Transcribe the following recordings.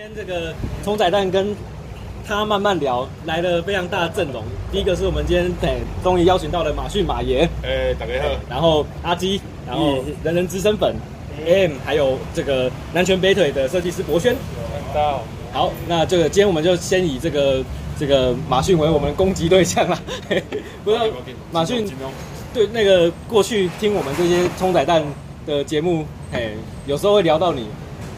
今天这个冲仔蛋跟他慢慢聊来了非常大的阵容。第一个是我们今天哎终于邀请到了马逊马爷，哎大家好，然后阿基，然后人人资深粉 AM，还有这个南拳北腿的设计师博轩。大家好，好，那这个今天我们就先以这个这个马逊为我们攻击对象啦。不知道马逊对那个过去听我们这些葱仔蛋的节目，嘿，有时候会聊到你，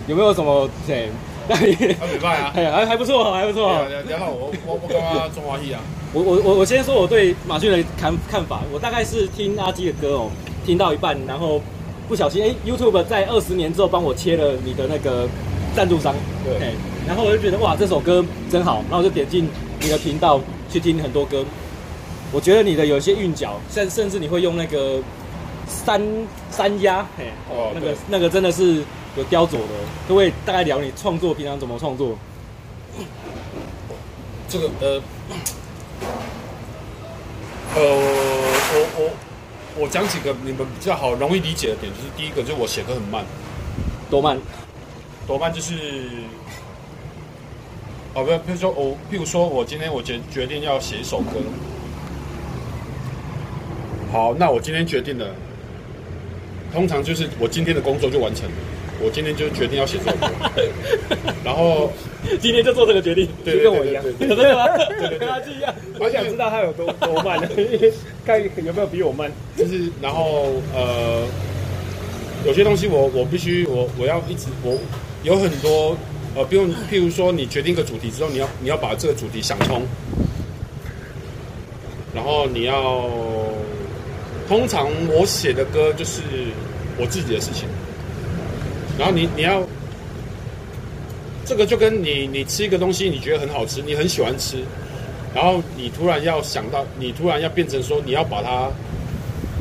有没有什么嘿？还没办啊，还还不错，还不错。然后我我我刚刚中华裔啊，我我我我先说我对马俊的看看法，我大概是听阿基的歌哦，听到一半，然后不小心哎，YouTube 在二十年之后帮我切了你的那个赞助商，对，然后我就觉得哇，这首歌真好，然后我就点进你的频道去听很多歌，我觉得你的有些韵脚，甚甚至你会用那个三三压，嘿，哦，那个那个真的是。有雕琢的，各位大概聊你创作，平常怎么创作？这个呃，呃，我我我讲几个你们比较好容易理解的点，就是第一个就是我写歌很慢，多慢？多慢就是，哦，不，比如说我，譬如说我今天我决决定要写一首歌，好，那我今天决定了，通常就是我今天的工作就完成了。我今天就决定要写这首歌，然后今天就做这个决定，对，跟我一样，对吗？对对，跟他一样。我想知道他有多多慢呢？看有没有比我慢。就是，然后呃，有些东西我我必须我我要一直我有很多呃，比如譬如说你决定一个主题之后，你要你要把这个主题想通，然后你要通常我写的歌就是我自己的事情。然后你你要，这个就跟你你吃一个东西，你觉得很好吃，你很喜欢吃，然后你突然要想到，你突然要变成说你要把它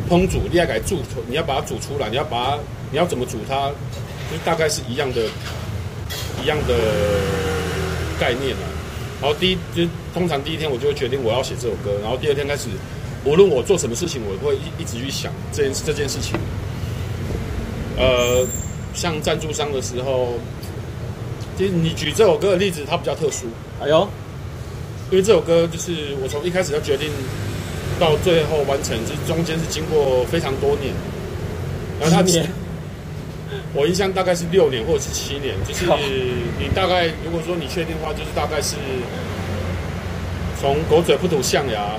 烹煮，你要改煮，你要把它煮出来，你要把它，你要怎么煮它，就大概是一样的，一样的概念啊。然后第一就通常第一天我就会决定我要写这首歌，然后第二天开始，无论我做什么事情，我会一一直去想这件这件事情，呃。像赞助商的时候，其实你举这首歌的例子，它比较特殊。哎呦，因为这首歌就是我从一开始就决定到最后完成，这中间是经过非常多年。然后他年，我印象大概是六年或者是七年。就是你大概如果说你确定的话，就是大概是从狗嘴不吐象牙，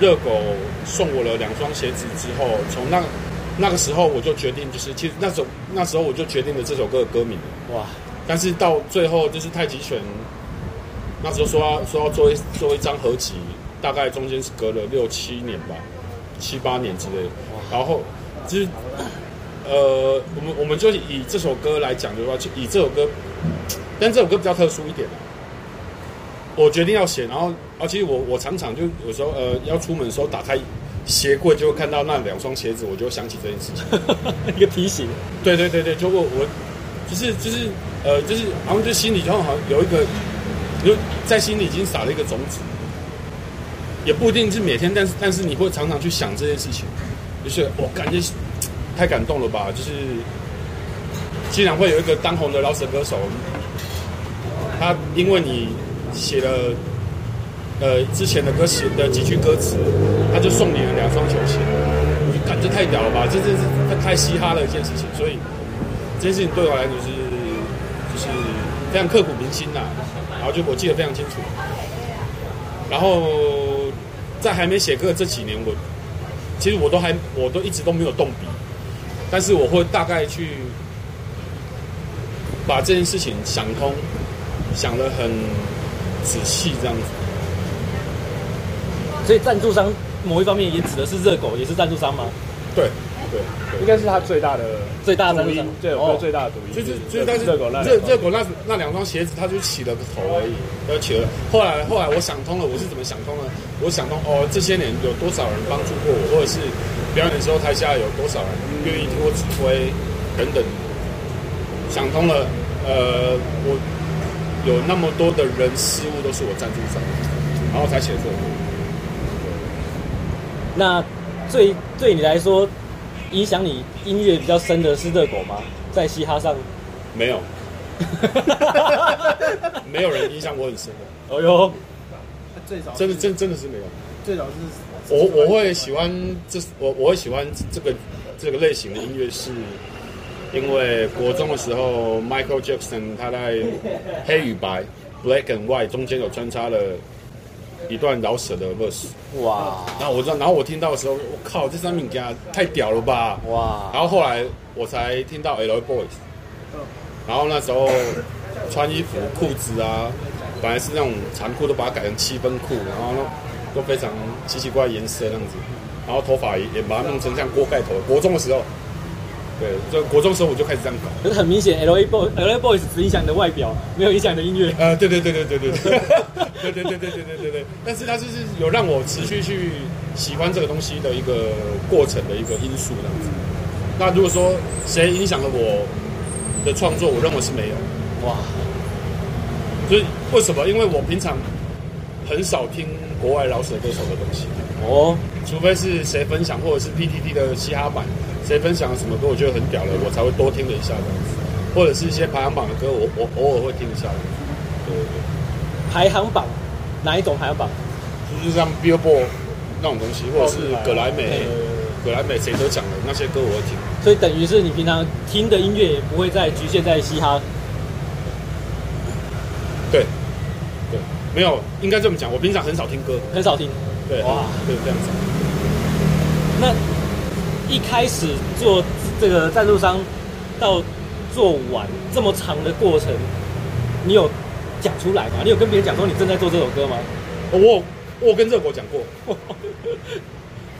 热狗送我了两双鞋子之后，从那。那个时候我就决定，就是其实那时候那时候我就决定了这首歌的歌名哇！但是到最后就是太极拳，那时候说要说要做一做一张合集，大概中间是隔了六七年吧，七八年之类的。然后就是呃，我们我们就以这首歌来讲的话，就以这首歌，但这首歌比较特殊一点。我决定要写，然后而且我我常常就有时候呃要出门的时候打开。鞋柜就会看到那两双鞋子，我就想起这件事情，一个提醒。对对对对，就我我就是就是呃就是好像就心里就好像有一个，就在心里已经撒了一个种子，也不一定是每天，但是但是你会常常去想这件事情，就是我感觉太感动了吧，就是竟然会有一个当红的老舍歌手，他因为你写了。呃，之前的歌词的几句歌词，他就送你了两双球鞋，你感觉太屌了吧？这真是太嘻哈了一件事情，所以这件事情对我来说是就是非常刻骨铭心呐。然后就我记得非常清楚。然后在还没写歌的这几年，我其实我都还我都一直都没有动笔，但是我会大概去把这件事情想通，想得很仔细这样子。所以赞助商某一方面也指的是热狗，也是赞助商吗？对，对，应该是他最大的最大的主因，对，我最大的主因。就是就是，但是热狗那热热狗那那两双鞋子，他就起了个头而已，而起了。后来后来我想通了，我是怎么想通了？我想通哦，这些年有多少人帮助过我，或者是表演的时候台下有多少人愿意听我指挥等等。想通了，呃，我有那么多的人事物都是我赞助商，然后才写这个。那最对你来说，影响你音乐比较深的是热狗吗？在嘻哈上，没有。没有人影响我很深的。哦哟，最早真的真真的是没有。最早是我我会喜欢这我我会喜欢这个这个类型的音乐，是因为国中的时候，Michael Jackson 他在黑与白 （Black and White） 中间有穿插了一段饶舌的 verse。哇！然后我知道，然后我听到的时候，我靠，这三名家太屌了吧！哇！然后后来我才听到 L.A. Boys，然后那时候穿衣服裤子啊，本来是那种长裤，都把它改成七分裤，然后都非常奇奇怪颜色那样子，然后头发也也把它弄成像锅盖头。国中的时候，对，就国中的时候我就开始这样搞。可是很明显，L.A. Boys L.A. Boys 只影响你的外表，没有影响你的音乐。呃，对对对对对对对，对对对对对 对对对。但是它就是有让我持续去喜欢这个东西的一个过程的一个因素这样子。那如果说谁影响了我的创作，我认为是没有。哇，就是为什么？因为我平常很少听国外饶舌歌手的东西哦，除非是谁分享，或者是 PTT 的嘻哈版，谁分享了什么歌，我觉得很屌了，我才会多听了一下这样子。或者是一些排行榜的歌，我我偶尔会听一下。对对对，排行榜哪一种排行榜？就是像 Billboard 那种东西，或者是葛莱美，葛莱美谁都讲的那些歌，我会听。所以等于是你平常听的音乐也不会再局限在嘻哈。对，对，没有，应该这么讲。我平常很少听歌，很少听。对，哇，对，这样子。那一开始做这个赞助商，到做完这么长的过程，你有讲出来吗？你有跟别人讲说你正在做这首歌吗？我我跟热狗讲过，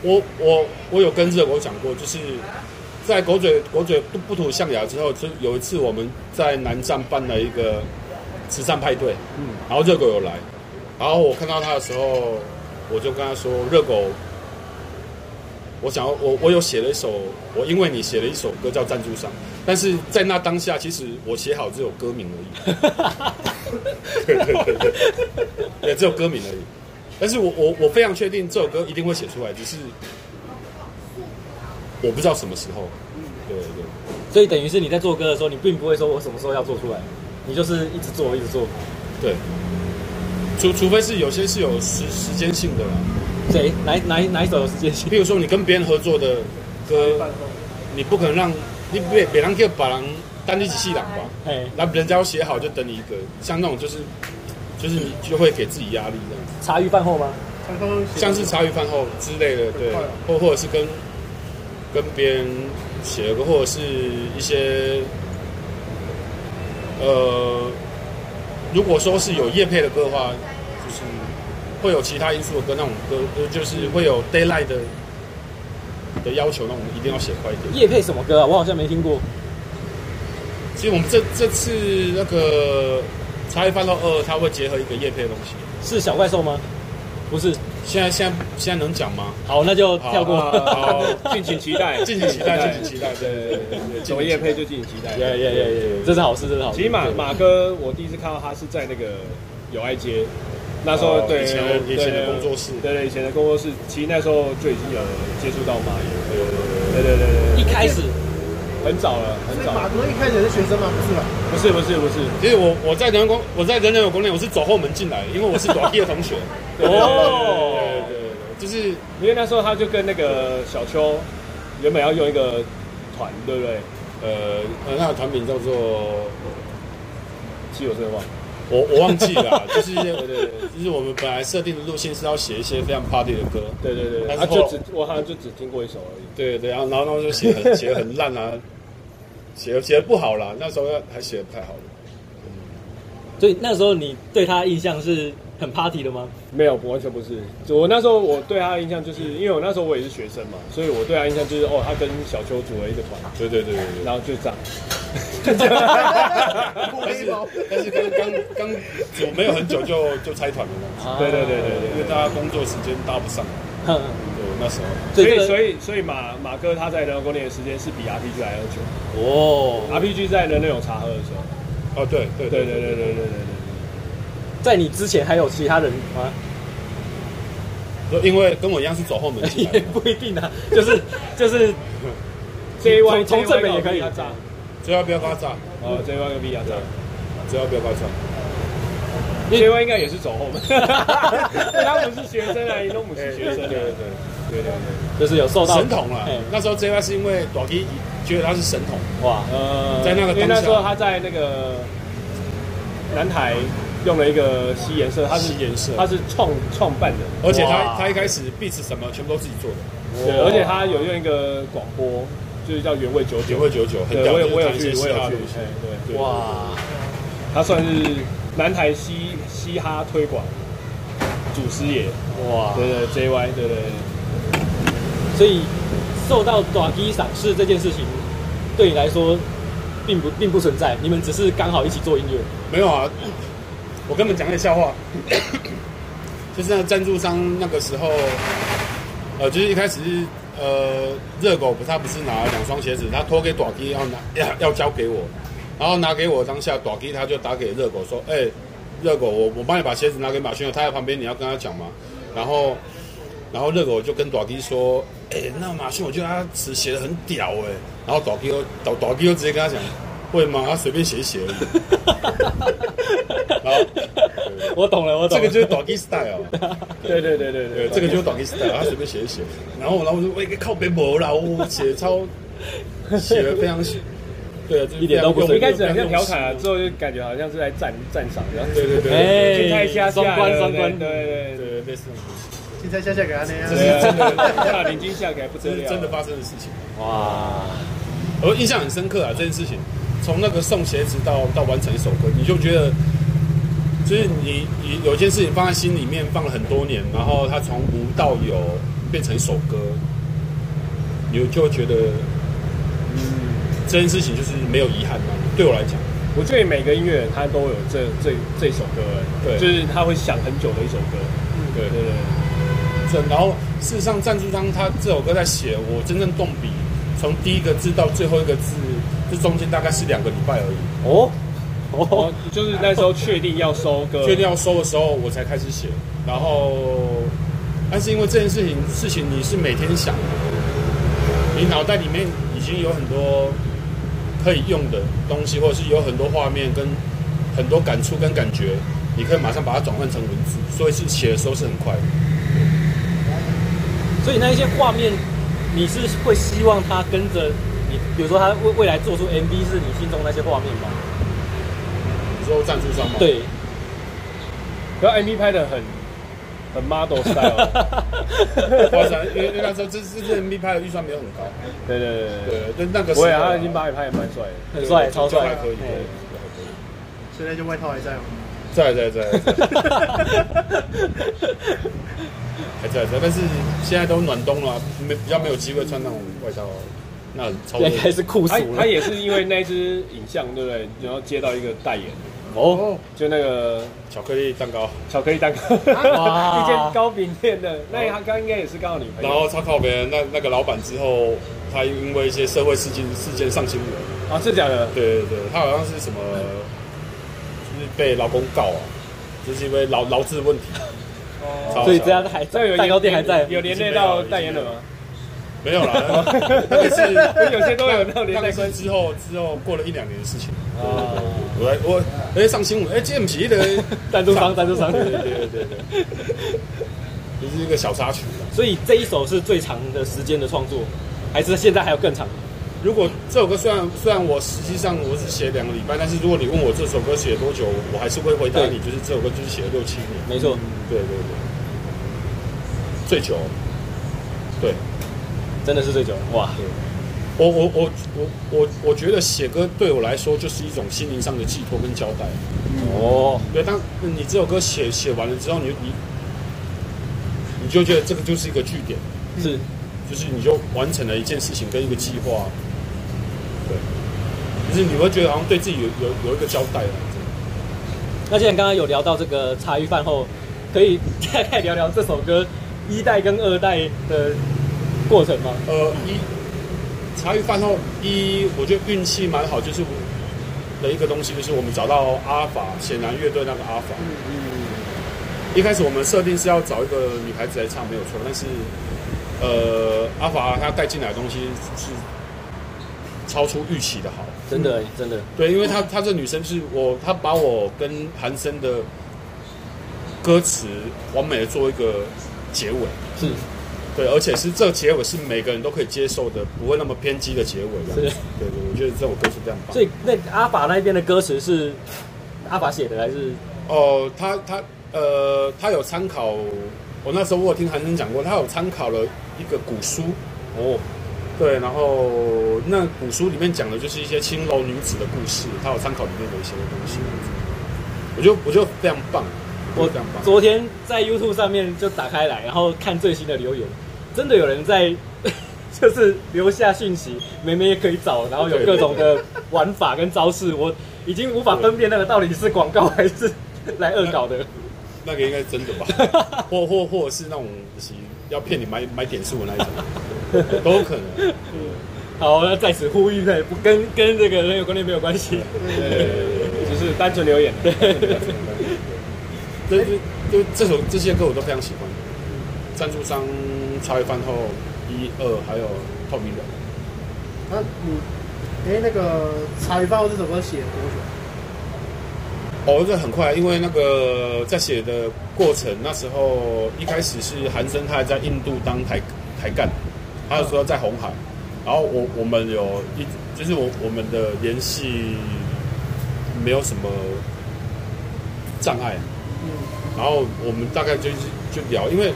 我我我有跟热狗讲过，就是在狗嘴狗嘴不不吐象牙之后，就有一次我们在南站办了一个。慈善派对，嗯，然后热狗有来，然后我看到他的时候，我就跟他说：“热狗，我想要我我有写了一首，我因为你写了一首歌叫赞助商，但是在那当下，其实我写好只有歌名而已，对对对对，对，只有歌名而已。但是我我我非常确定这首歌一定会写出来，只是我不知道什么时候。对对对，所以等于是你在做歌的时候，你并不会说我什么时候要做出来。”你就是一直做，一直做，对。除除非是有些是有时时间性的啦。谁？哪哪哪一首有时间性？比如说你跟别人合作的歌，你不可能让你别别人叫把人单一起戏档吧？哎，那人家要写好就等你一个，像那种就是就是你就会给自己压力这样子。茶余饭后吗？像是茶余饭后之类的，对。或或者是跟跟别人写个，或者是一些。呃，如果说是有叶配的歌的话，就是会有其他因素的歌，那种歌就是会有 deadline 的的要求，那种一定要写快一点。叶配什么歌啊？我好像没听过。其实我们这这次那个茶余饭到二，它会结合一个叶配的东西。是小怪兽吗？不是。现在现在现在能讲吗？好，那就跳过。好，敬请期待，敬请期待，敬请期待。对对对对，什么业配就敬请期待。耶耶耶耶，这是好事，这是好事。其实马马哥，我第一次看到他是在那个友爱街，那时候对以前以前的工作室，对对以前的工作室，其实那时候就已经有接触到马爷。对对对对对，一开始很早了，很早。马哥一开始是学生吗？不是吧？不是不是不是。其实我我在人工我在人人有工练，我是走后门进来的，因为我是短毕的同学。哦。就是因为那时候他就跟那个小邱原本要用一个团，对不对？呃，那个团名叫做，其实我真的忘了，我我忘记了，就是对对对，就是我们本来设定的路线是要写一些非常 party 的歌，对对对，他就只我好像就只听过一首而已，对对，然后然后然后就写很写很烂啊，写写的不好啦，那时候还写的不太好了，所以那时候你对他印象是？很 party 的吗？没有，完全不是。我那时候我对他的印象就是，因为我那时候我也是学生嘛，所以我对他印象就是，哦，他跟小邱组了一个团。对对对对，然后就这样。但是但是刚刚刚组没有很久就就拆团了嘛。对对对对对，因为大家工作时间搭不上。对，那时候。所以所以所以马马哥他在人工练的时间是比 RPG 还要久。哦，RPG 在人人有茶喝的时候。哦，对对对对对对对对。在你之前还有其他人吗？就因为跟我一样是走后门进来，也不一定啊，就是就是，J Y 从正面也可以。炸，只要不要爆炸，哦，J Y 跟 B 压炸，只要不要爆炸。J Y 应该也是走后门，他不是学生啊，都不是学生，对对对对对，就是有受到神童了。那时候 J Y 是因为大基觉得他是神童，哇，呃，在那个因为那时候他在那个南台用了一个吸颜色，他是颜色，他是创创办的，而且他他一开始 beats 什么全部都自己做的，对，而且他有用一个广播，就是叫原味九九，原味九九，很对，我有我有去，我有去，对对，哇，他算是南台嘻嘻哈推广祖师爷，哇，对对，J Y，对对，所以受到大基赏识这件事情，对你来说并不并不存在，你们只是刚好一起做音乐，没有啊。我跟你们讲个笑话，就是那个赞助商那个时候，呃，就是一开始是呃热狗，他不是拿了两双鞋子，他托给短基要拿要要交给我，然后拿给我当下，短基他就打给热狗说，哎、欸，热狗，我我帮你把鞋子拿给马勋，他在旁边，你要跟他讲嘛。然后然后热狗就跟短基说，哎、欸，那马勋我觉得他词写的很屌哎、欸，然后短基又短短基又直接跟他讲，会吗？他随便写一写而已。好，我懂了，我懂了。这个就是 Doggy Style，对对对对对，这个就是 Doggy Style，他随便写一写，然后然后我说我一个靠边膜啦，我写超写的非常写，对啊，一点都不随便。一开始很像调侃啊，之后就感觉好像是在赞赞赏这样。对对对，哎，太下下，双关双关，对对对，类似。现在下下给他那样，这是真的，下领金下给不得了，真的发生的事情。哇，我印象很深刻啊，这件事情，从那个送鞋子到到完成一首歌，你就觉得。就是你，你有一件事情放在心里面放了很多年，然后它从无到有变成一首歌，你就会觉得，嗯，这件事情就是没有遗憾嘛。对我来讲，我觉得每个音乐人他都有这这这首歌，对，就是他会想很久的一首歌，嗯，对对对。这然后事实上，赞助商他这首歌在写，我真正动笔，从第一个字到最后一个字，这中间大概是两个礼拜而已。哦。哦，就是那时候确定要收歌，确定要收的时候，我才开始写。然后，但是因为这件事情，事情你是每天想的，你脑袋里面已经有很多可以用的东西，或者是有很多画面跟很多感触跟感觉，你可以马上把它转换成文字，所以是写的时候是很快的。所以那一些画面，你是会希望它跟着你，比如说他未未来做出 MV，是你心中那些画面吗？说赞助商吗？对，然后 MV 拍的很很 model style，夸张，因为因为那时候这这这 MV 拍的预算没有很高。对对对对对，那个时候他已经把你拍的蛮帅的，很帅，超帅，还可以。现在就外套还在吗？在在 在。还在在，但是现在都暖冬了，没比较没有机会穿那种外套。那超应该是酷死了。他也是因为那支影像，对不对？然后接到一个代言哦，就那个巧克力蛋糕，巧克力蛋糕，一间糕饼店的。那他刚应该也是刚好女朋友。然后超靠别人，那那个老板之后，他因为一些社会事件事件上新闻啊，是假的？对对对，他好像是什么，就是被老公告啊，就是因为劳劳资问题。哦，所以这样还在蛋糕店还在，有连累到代言人吗？没有啦，也 是有些都有那种抗生之后之后过了一两年的事情啊。我我哎上新闻哎，这不是的赞助商赞助商，对对对对对，就是一个小插曲。所以这一首是最长的时间的创作，还是现在还有更长？如果这首歌虽然虽然我实际上我只写两个礼拜，但是如果你问我这首歌写多久，我还是会回答你，就是这首歌就是写了六七年。没错，对对对，最久，对。真的是最久哇！我我我我我我觉得写歌对我来说就是一种心灵上的寄托跟交代。哦，对，当你这首歌写写完了之后，你你你就觉得这个就是一个据点，是，就是你就完成了一件事情跟一个计划。对，就是你会觉得好像对自己有有有一个交代了。那既然刚刚有聊到这个茶余饭后，可以 大概聊聊这首歌一代跟二代的。过程吗？呃，一茶余饭后，一我觉得运气蛮好，就是的一个东西，就是我们找到阿法显然乐队那个阿法。嗯嗯。一开始我们设定是要找一个女孩子来唱，没有错。但是，呃，阿法她带进来的东西是超出预期的好，真的真的。对，因为她她这女生是我，她把我跟韩森的歌词完美的做一个结尾，是，对，而且是这个结尾是每个人都可以接受的，不会那么偏激的结尾。是，对对，我觉得这首歌是这样。所以那阿法那边的歌词是阿法写的还是？哦，他他呃，他有参考。我那时候我有听韩生讲过，他有参考了一个古书哦，对，然后那古书里面讲的就是一些青楼女子的故事，他有参考里面的一些东西。我觉得我觉得非常棒，我昨天在 YouTube 上面就打开来，然后看最新的留言，真的有人在就是留下讯息，妹妹也可以找，然后有各种的玩法跟招式，我已经无法分辨那个到底是广告还是来恶搞的。那个应该是真的吧？或或或者是那种是要骗你买买点数的那一种，都有可能。好，那在此呼吁，对，不跟跟这个人有关联没有关系，对，只是单纯留言。对，就就这首这些歌我都非常喜欢。赞助商茶余饭后一二还有透明人。那你哎，那个茶余饭后这首歌写了多久？哦，这很快，因为那个在写的过程，那时候一开始是韩生他还在印度当台台干，他就说在红海，然后我我们有一就是我我们的联系没有什么障碍，嗯，然后我们大概就是就聊，因为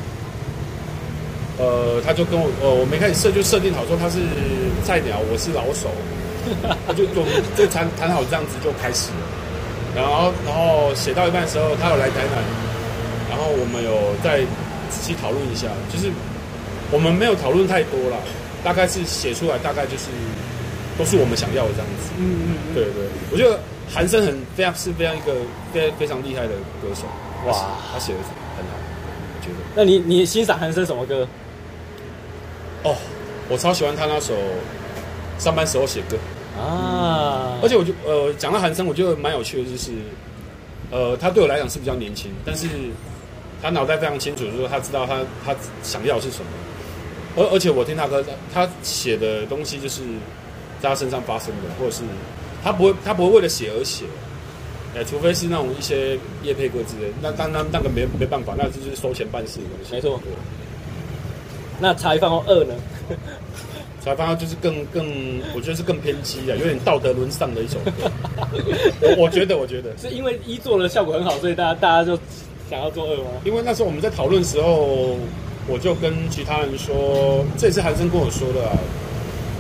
呃他就跟我呃我们一开始设就设定好说他是菜鸟，我是老手，他就就就谈谈好这样子就开始了。然后，然后写到一半的时候，他有来台南，然后我们有再仔细讨论一下，就是我们没有讨论太多了，大概是写出来，大概就是都是我们想要的这样子。嗯嗯，嗯对对，我觉得韩生很非常是非常一个非常非常厉害的歌手。哇，他写的很好，我觉得。那你你欣赏韩生什么歌？哦，我超喜欢他那首上班时候写歌。啊！而且我就呃讲到韩生，我觉得蛮有趣的，就是呃他对我来讲是比较年轻，但是他脑袋非常清楚，就是他知道他他想要是什么。而而且我听他歌，他写的东西就是在他身上发生的，或者是他不会他不会为了写而写，哎，除非是那种一些夜配歌之类，那当然那，那个没没办法，那就是收钱办事的东西。没错。那茶余饭后二呢？茶余饭后就是更更，我觉得是更偏激啊，有点道德沦丧的一首歌。我我觉得，我觉得是因为一做的效果很好，所以大家大家就想要做二吗？因为那时候我们在讨论时候，我就跟其他人说，这也是韩生跟我说的啊。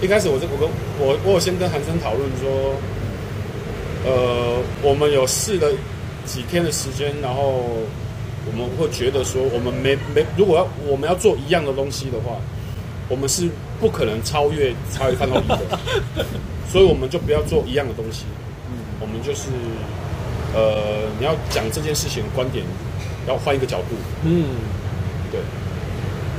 一开始我这我跟我我有先跟韩生讨论说，呃，我们有试了几天的时间，然后我们会觉得说，我们没没如果要我们要做一样的东西的话。我们是不可能超越茶余饭后一的，所以我们就不要做一样的东西。嗯，我们就是，呃，你要讲这件事情的观点，要换一个角度。嗯，对，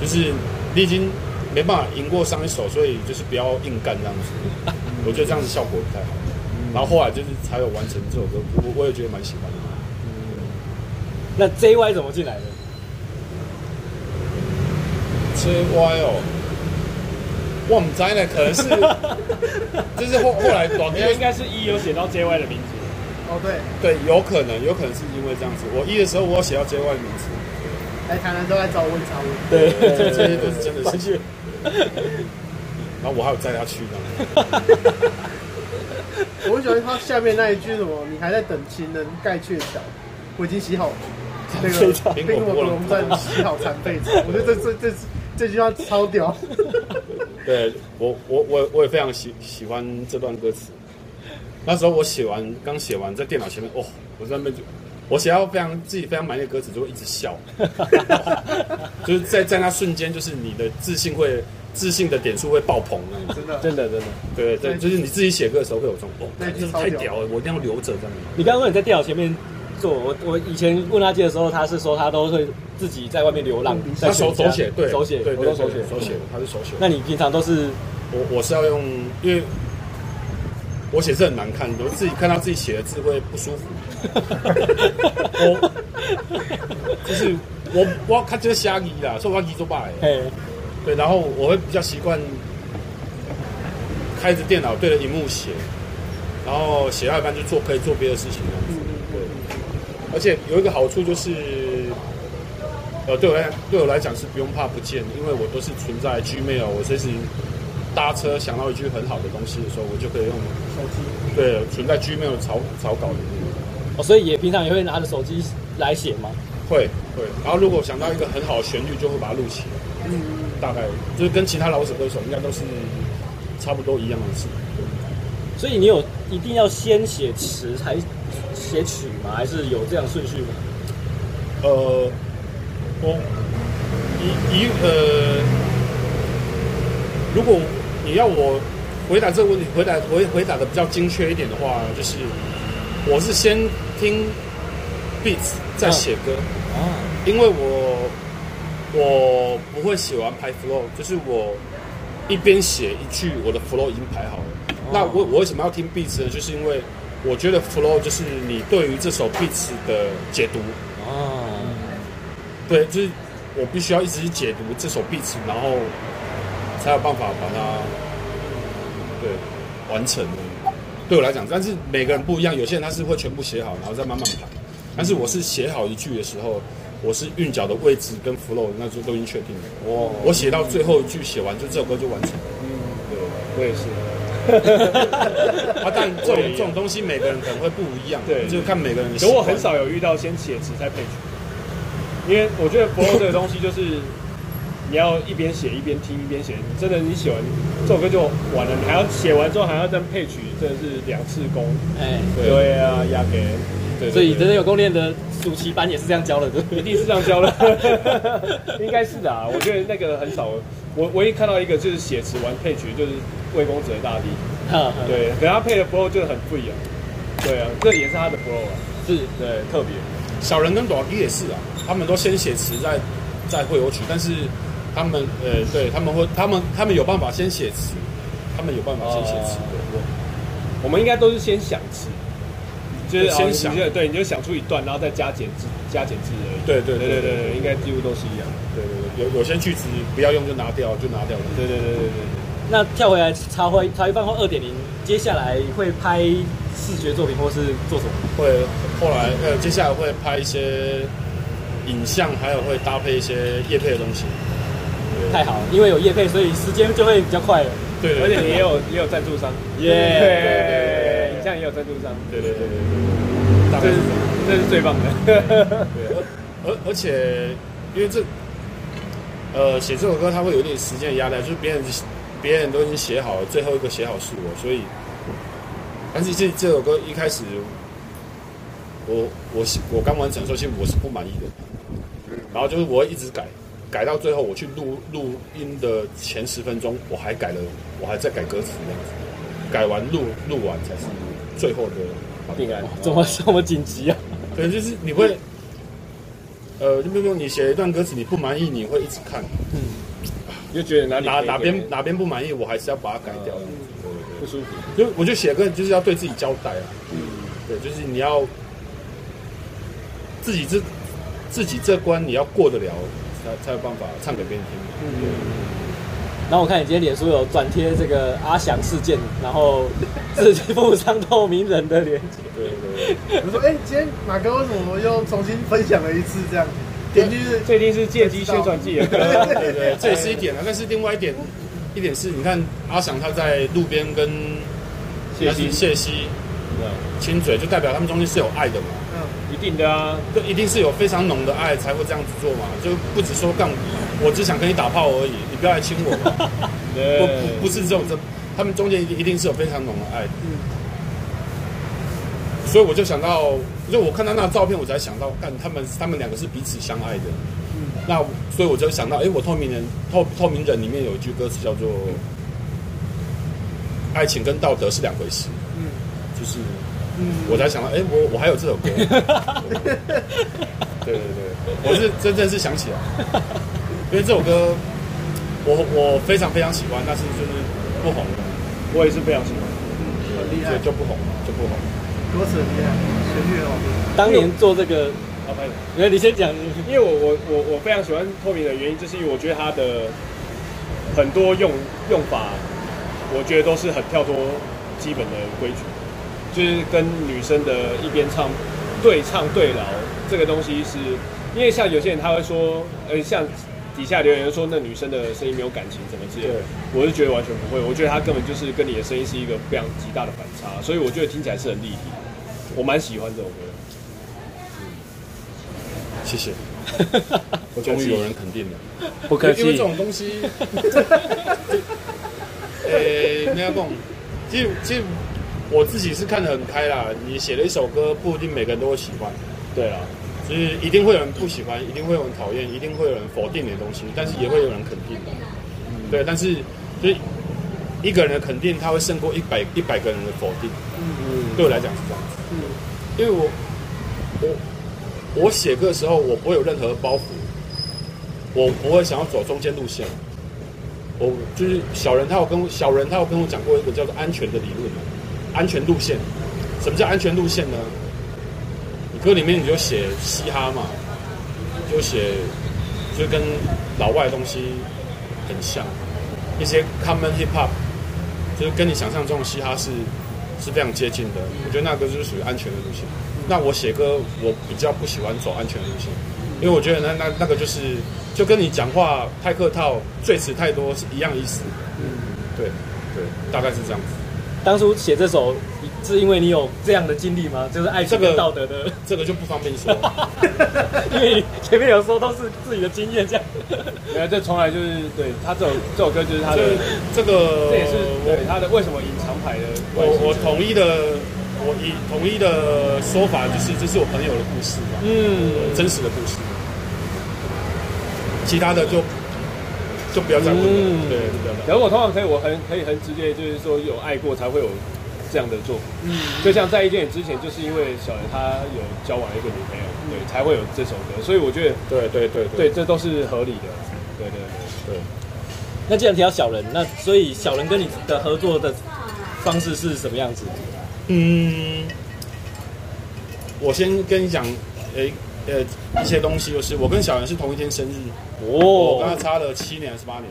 就是你已经没办法赢过上一首，所以就是不要硬干这样子。我觉得这样子效果不太好。然后后来就是才有完成这首歌，我我也觉得蛮喜欢的。嗯，那 JY 怎么进来的？JY 哦。我唔知呢，可能是，就是后后来短片应该是一有写到 JY 的名字。哦，对，对，有可能，有可能是因为这样子。我一的时候，我有写到 JY 的名字。来台南都在找温超温。对，这些都是真的事。然后我还有载他去呢。我很喜欢他下面那一句什么：“你还在等情人盖鹊桥，我已经洗好那个冰火火龙在洗好残废草。”我觉得这这这这句话超屌。对我，我我我也非常喜喜欢这段歌词。那时候我写完，刚写完，在电脑前面，哦，我在那边就，我写到非常自己非常满意的歌词，就会一直笑。就是在在那瞬间，就是你的自信会自信的点数会爆棚，真的，真的，真的，对对，就是你自己写歌的时候会有这种，哦，真的太屌了，我一定要留着这样。你刚刚说你在电脑前面。我我以前问他借的时候，他是说他都会自己在外面流浪，他手手写，对手写，对，我都手写手写，他是手写。那你平常都是我我是要用，因为我写字很难看，我自己看到自己写的字会不舒服。我就是我我看这个瞎记啦，说话记做白。哎，对，然后我会比较习惯开着电脑对着荧幕写，然后写到一半就做可以做别的事情。而且有一个好处就是，呃，对我来对我来讲是不用怕不见，因为我都是存在 Gmail，我随时搭车想到一句很好的东西的时候，我就可以用手机。对，存在 Gmail 草草稿里面。哦，所以也平常也会拿着手机来写吗？会会。然后如果想到一个很好的旋律，就会把它录起来。嗯，大概就是跟其他老手歌手应该都是差不多一样的事。所以你有一定要先写词才写曲吗？还是有这样顺序吗？呃，我一一呃，如果你要我回答这个问题，回答回回答的比较精确一点的话，就是我是先听 beats 再写歌啊，因为我我不会写完排 flow，就是我一边写一句，我的 flow 已经排好了。那我我为什么要听 beats 呢？就是因为我觉得 flow 就是你对于这首 beats 的解读啊。对，就是我必须要一直去解读这首 beats，然后才有办法把它对完成。对我来讲，但是每个人不一样，有些人他是会全部写好，然后再慢慢排。但是我是写好一句的时候，我是韵脚的位置跟 flow 那就都已经确定了。我我写到最后一句写完，就这首歌就完成了。嗯，对，我也是。啊，但这种这种东西每个人可能会不一样，对，就看每个人的。可我很少有遇到先写词再配曲。因为我觉得 flow 这个东西就是你要一边写一边听一边写，真的你写完这首歌就完了，你还要写完之后还要再配曲，真的是两次工。哎，对啊，压给。对，所以真的有功练的暑期班也是这样教的，对，一定是这样教的，应该是的啊。我觉得那个很少，我唯一看到一个就是写词玩配曲，就是魏公子的大帝。对，等他配的 flow 就很不一样。对啊，这也是他的 flow 啊，是对特别。小人跟短笛也是啊。他们都先写词，再再会有曲，但是他们呃，对他们会，他们他们有办法先写词，他们有办法先写词。对，我们应该都是先想词，就是先想，对，你就想出一段，然后再加减字，加减字而已。对对对对对，应该几乎都是一样。对对对，有有些句子不要用就拿掉，就拿掉了。对对对对对。那跳回来茶会茶余饭后二点零，接下来会拍视觉作品或是做什么？会后来呃，接下来会拍一些。影像还有会搭配一些业配的东西，太好了，因为有业配，所以时间就会比较快了。对，而且也有也有赞助商，耶，影像也有赞助商，对对对对对，这是这是最棒的。对，而而且因为这呃写这首歌，它会有一点时间压力，就是别人别人都已经写好了，最后一个写好是我，所以，但是这这首歌一开始我我我刚完成的时候，其实我是不满意的。然后就是我会一直改，改到最后我去录录音的前十分钟，我还改了，我还在改歌词这样子，改完录录完才是最后的定案。怎么这么紧急啊？可能就是你会，呃，就比如说你写一段歌词你不满意，你会一直看，嗯，就觉得哪里哪哪边哪边不满意，我还是要把它改掉，嗯，不舒服。就我就写歌就是要对自己交代啊，嗯，对，就是你要自己这。自己这关你要过得了，才才有办法唱给别人听。嗯，对。然后我看你今天脸书有转贴这个阿翔事件，然后自己附上透明人的链接。对对对。我说，哎、欸，今天马哥为什么又重新分享了一次这样？点击是这一定是借机宣传剂。对对对，这也是一点啊。但是另外一点，一点是你看阿翔他在路边跟谢希谢希亲嘴，就代表他们中间是有爱的嘛。一定的啊，就一定是有非常浓的爱才会这样子做嘛，就不只说干，我只想跟你打炮而已，你不要来亲我嘛。对不不不是这种这，他们中间一定一定是有非常浓的爱。嗯。所以我就想到，就我看到那照片，我才想到，干他们他们两个是彼此相爱的。嗯。那所以我就想到，哎，我透明人透透明人里面有一句歌词叫做，爱情跟道德是两回事。嗯。就是。嗯，我才想到，哎、欸，我我还有这首歌，对对对，我是真正是想起来，因为这首歌我我非常非常喜欢，但是就是不红，我也是非常喜欢，嗯，很厉害，就不红就不红，歌词很厉害，旋律很好听。当年做这个，好拍，因为你先讲，因为我我我我非常喜欢透明的原因，就是因为我觉得它的很多用用法，我觉得都是很跳脱基本的规矩。就是跟女生的一边唱对唱对饶，这个东西是因为像有些人他会说，呃，像底下留言说那女生的声音没有感情，怎么之类的，我是觉得完全不会，我觉得她根本就是跟你的声音是一个非常极大的反差，所以我觉得听起来是很立体，我蛮喜欢这首歌。谢谢，我终于有人肯定了，不客气。因为这种东西，呃，没有讲，其实其实我自己是看得很开啦。你写了一首歌，不一定每个人都会喜欢，对啊，所以一定会有人不喜欢，一定会有人讨厌，一定会有人否定你的东西，但是也会有人肯定的，嗯、对。但是所以一个人的肯定，他会胜过一百一百个人的否定，嗯，对我来讲是这样子，嗯，因为我我。我写歌的时候，我不会有任何包袱，我不会想要走中间路线。我就是小人，他有跟我小人，他有跟我讲过一个叫做安全的理论嘛，安全路线。什么叫安全路线呢？歌里面你就写嘻哈嘛，就写就跟老外的东西很像，一些 common hip hop，就是跟你想象中的嘻哈是是非常接近的。我觉得那个就是属于安全的路线。那我写歌，我比较不喜欢走安全的路线，因为我觉得那那那个就是就跟你讲话太客套、赘词太多是一样意思。嗯，对对，大概是这样子。当初写这首是因为你有这样的经历吗？就是爱情跟道德的，这个、这个就不方便说，因为前面有说都是自己的经验这样。没有，这从来就是对他这首这首歌就是他的这个，这也是对他的为什么隐藏牌的。我我统一的。我以统一的说法就是，这是我朋友的故事嘛，嗯，真实的故事，其他的就就不要再问了，嗯、对，不要。然后我通常可以，我很可以很直接，就是说有爱过才会有这样的作品，嗯，就像在一点之前，就是因为小人他有交往一个女朋友，对，才会有这首歌，所以我觉得，对对对对，对，这都是合理的，对对对。那既然提到小人，那所以小人跟你的合作的方式是什么样子？嗯，我先跟你讲，诶，呃，一些东西就是我跟小人是同一天生日。哦，我跟他差了七年还是八年，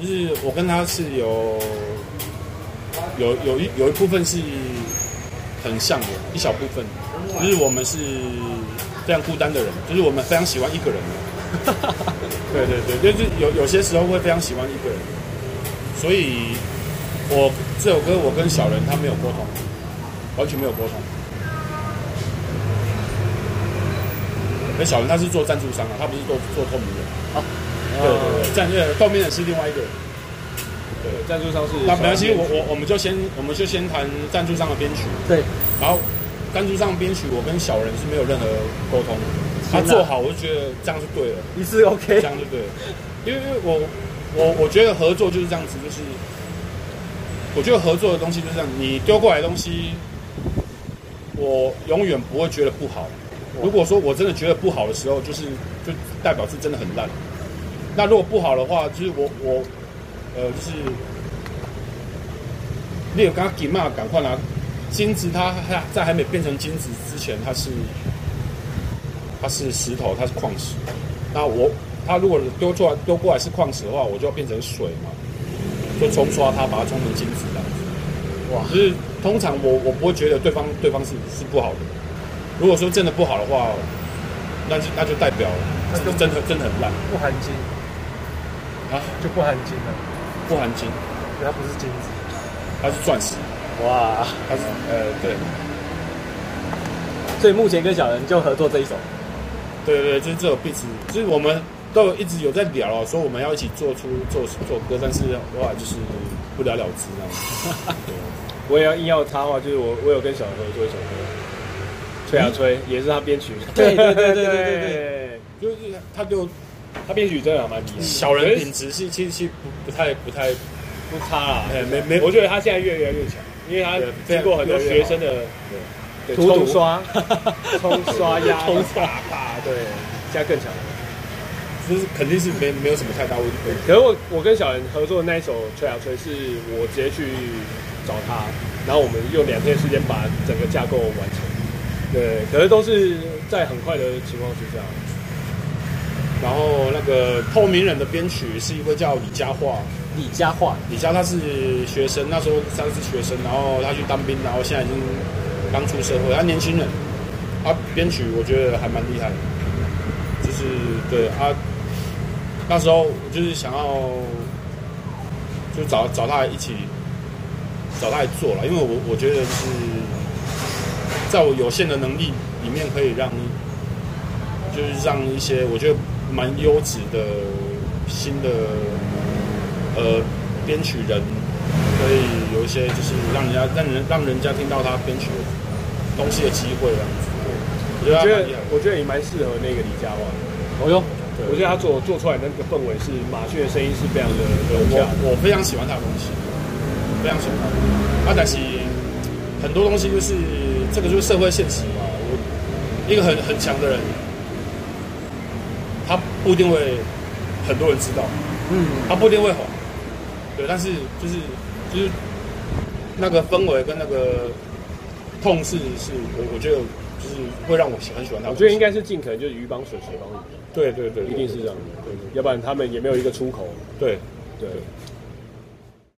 就是我跟他是有有有一有一部分是很像的，一小部分，就是我们是非常孤单的人，就是我们非常喜欢一个人 的，对对对，就是有有些时候会非常喜欢一个人，所以我这首歌我跟小人他没有沟通。完全没有沟通。那小人他是做赞助商啊，他不是做做透明人。啊，对对对，赞助透明的是另外一个人。对，赞助商是。那没关系，我我我们就先我们就先谈赞助商的编曲。对。然后赞助商编曲，我跟小人是没有任何沟通。他做好，我就觉得这样就对了，你是 OK。这样就对了。因为因为我我我觉得合作就是这样子，就是我觉得合作的东西就是这样，你丢过来的东西。我永远不会觉得不好。如果说我真的觉得不好的时候，就是就代表是真的很烂。那如果不好的话，就是我我呃，就是你有刚刚给嘛，赶快拿金子，它还在还没变成金子之前，它是它是石头，它是矿石。那我它如果丢出来丢过来是矿石的话，我就要变成水嘛，就冲刷它，把它冲成金子这样子。哇，就是。通常我我不会觉得对方对方是是不好的。如果说真的不好的话，那就那就代表是真的真的很烂，不含金啊，就不含金了，不含金，它不是金子，它是钻石。哇，它是呃对。所以目前跟小人就合作这一首。对对对，就是这首 beat，就是我们都一直有在聊哦，说我们要一起做出做做歌，但是哇，就是不了了之这样 子。我也要硬要插话，就是我我有跟小人合作一首歌，吹啊吹，也是他编曲。对对对对对对 对，就是他就他编曲真的蛮厉害。小人品质是其实其实不不太不太不差啊，没没，我觉得他现在越来越强，因为他经过很多学生的对 冲刷、冲刷压、冲刷吧，对，现在更强。就是肯定是没没有什么太大问题。可是我我跟小人合作的那一首吹啊吹，是我直接去。找他，然后我们用两天时间把整个架构完成。对，可是都是在很快的情况之下。然后那个透明人的编曲是一位叫李佳桦，李佳桦，李佳他是学生，那时候他是学生，然后他去当兵，然后现在已经刚出社会，他年轻人，他编曲我觉得还蛮厉害的。就是对他，那时候我就是想要就找找他一起找他来做了，因为我我觉得是在我有限的能力里面，可以让就是让一些我觉得蛮优质的新的呃编曲人，可以有一些就是让人家让人让人家听到他编曲的东西的机会这样子。我觉得，我觉得也蛮适合那个李佳旺。哦哟，我觉得他做做出来那个氛围是马雀的声音是非常的融洽。我非常喜欢他的东西，非常喜欢他。他但是很多东西就是这个就是社会现实嘛。我一个很很强的人，他不一定会很多人知道，嗯，他不一定会红。对，但是就是就是那个氛围跟那个痛是是我我觉得。就是会让我喜很喜欢他。我觉得应该是尽可能就是鱼帮水，水帮鱼。对对对，一定是这样。对，要不然他们也没有一个出口。对对。